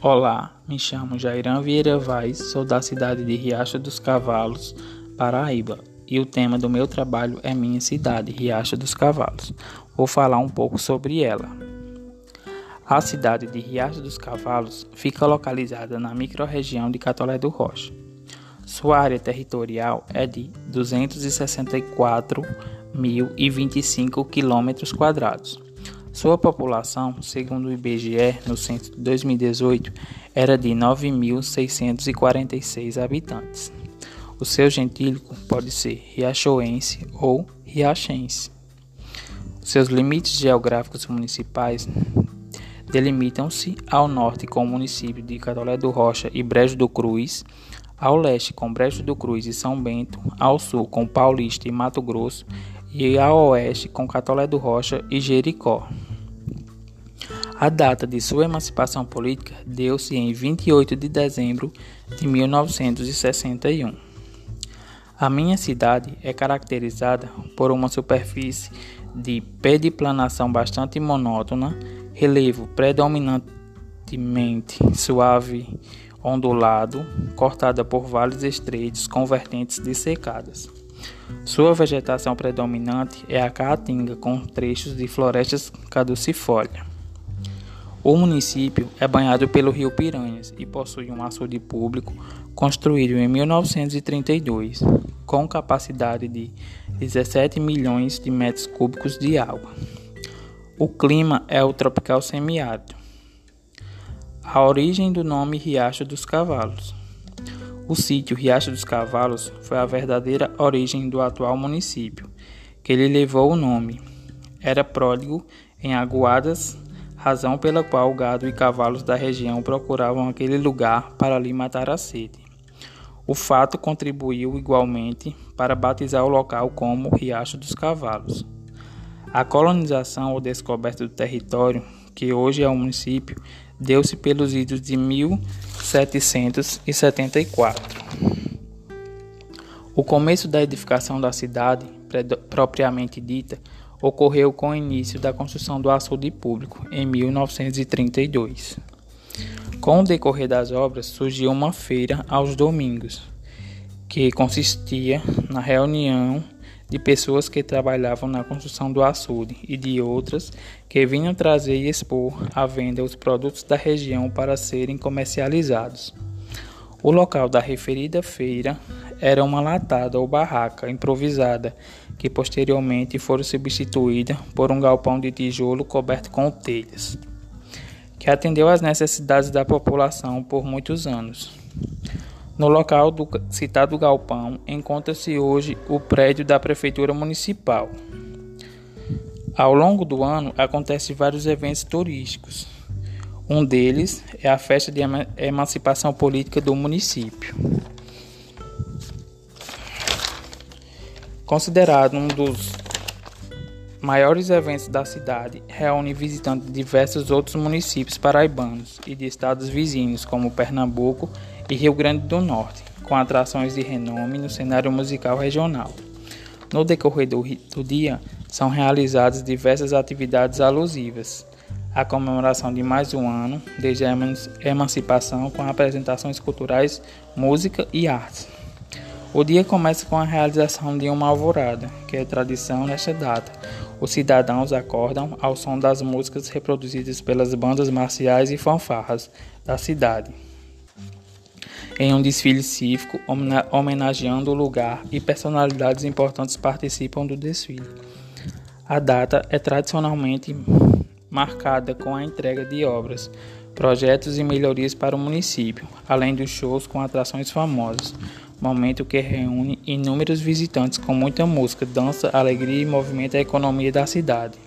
Olá, me chamo Jairan Vieira Vaz, sou da cidade de Riacho dos Cavalos, Paraíba, e o tema do meu trabalho é minha cidade, Riacho dos Cavalos. Vou falar um pouco sobre ela. A cidade de Riacho dos Cavalos fica localizada na microrregião de Catolé do Rocha. Sua área territorial é de 264.025 km quadrados sua população, segundo o IBGE, no censo de 2018, era de 9.646 habitantes. O seu gentílico pode ser riachoense ou riachense. Seus limites geográficos municipais delimitam-se ao norte com o município de Catolé do Rocha e Brejo do Cruz, ao leste com Brejo do Cruz e São Bento, ao sul com Paulista e Mato Grosso e ao oeste com Catolé do Rocha e Jericó. A data de sua emancipação política deu-se em 28 de dezembro de 1961. A minha cidade é caracterizada por uma superfície de pediplanação bastante monótona, relevo predominantemente suave, ondulado, cortada por vales estreitos convertentes de secadas. Sua vegetação predominante é a caatinga, com trechos de florestas caducifólia. O município é banhado pelo rio Piranhas e possui um açude público construído em 1932, com capacidade de 17 milhões de metros cúbicos de água. O clima é o tropical semiárido. A origem do nome Riacho dos Cavalos. O sítio Riacho dos Cavalos foi a verdadeira origem do atual município, que lhe levou o nome. Era pródigo em aguadas razão pela qual gado e cavalos da região procuravam aquele lugar para ali matar a sede. O fato contribuiu igualmente para batizar o local como Riacho dos Cavalos. A colonização ou descoberta do território, que hoje é o município, deu-se pelos idos de 1774. O começo da edificação da cidade, propriamente dita, ocorreu com o início da construção do açude público em 1932. Com o decorrer das obras, surgiu uma feira aos domingos, que consistia na reunião de pessoas que trabalhavam na construção do açude e de outras que vinham trazer e expor à venda os produtos da região para serem comercializados. O local da referida feira era uma latada ou barraca improvisada que posteriormente foram substituída por um galpão de tijolo coberto com telhas, que atendeu às necessidades da população por muitos anos. No local do citado galpão encontra-se hoje o prédio da Prefeitura Municipal. Ao longo do ano acontecem vários eventos turísticos. Um deles é a festa de emancipação política do município. Considerado um dos maiores eventos da cidade, reúne visitantes de diversos outros municípios paraibanos e de estados vizinhos, como Pernambuco e Rio Grande do Norte, com atrações de renome no cenário musical regional. No decorrer do, do dia, são realizadas diversas atividades alusivas à comemoração de mais um ano desde a emancipação, com apresentações culturais, música e artes. O dia começa com a realização de uma alvorada, que é tradição nesta data. Os cidadãos acordam ao som das músicas reproduzidas pelas bandas marciais e fanfarras da cidade. Em um desfile cívico, homenageando o lugar e personalidades importantes participam do desfile. A data é tradicionalmente marcada com a entrega de obras, projetos e melhorias para o município, além dos shows com atrações famosas momento que reúne inúmeros visitantes com muita música, dança, alegria e movimenta a economia da cidade.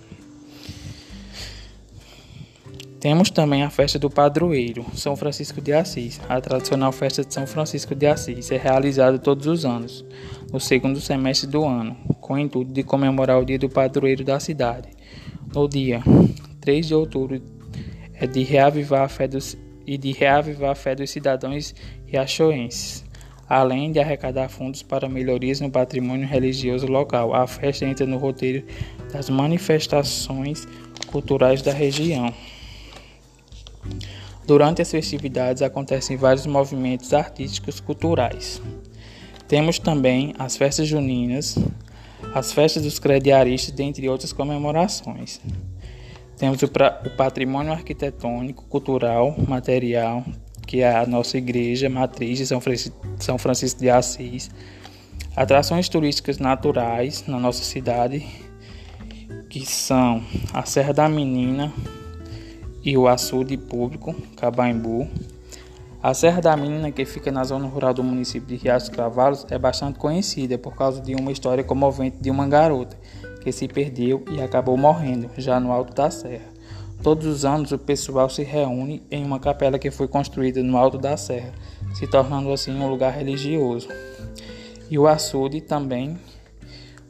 Temos também a festa do padroeiro, São Francisco de Assis. A tradicional festa de São Francisco de Assis é realizada todos os anos, no segundo semestre do ano, com o intuito de comemorar o dia do padroeiro da cidade. No dia 3 de outubro é de reavivar a fé dos, e de reavivar a fé dos cidadãos riachoenses além de arrecadar fundos para melhorias no patrimônio religioso local. A festa entra no roteiro das manifestações culturais da região. Durante as festividades acontecem vários movimentos artísticos culturais. Temos também as festas juninas, as festas dos crediaristas, dentre outras comemorações. Temos o, o patrimônio arquitetônico, cultural, material, que é a nossa igreja matriz de São Francisco, São Francisco de Assis, atrações turísticas naturais na nossa cidade, que são a Serra da Menina e o açude público, Cabaimbu. A Serra da Menina, que fica na zona rural do município de Riachos Cavalos, é bastante conhecida por causa de uma história comovente de uma garota que se perdeu e acabou morrendo já no alto da serra. Todos os anos o pessoal se reúne em uma capela que foi construída no alto da serra, se tornando assim um lugar religioso. E o açude também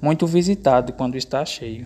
muito visitado quando está cheio.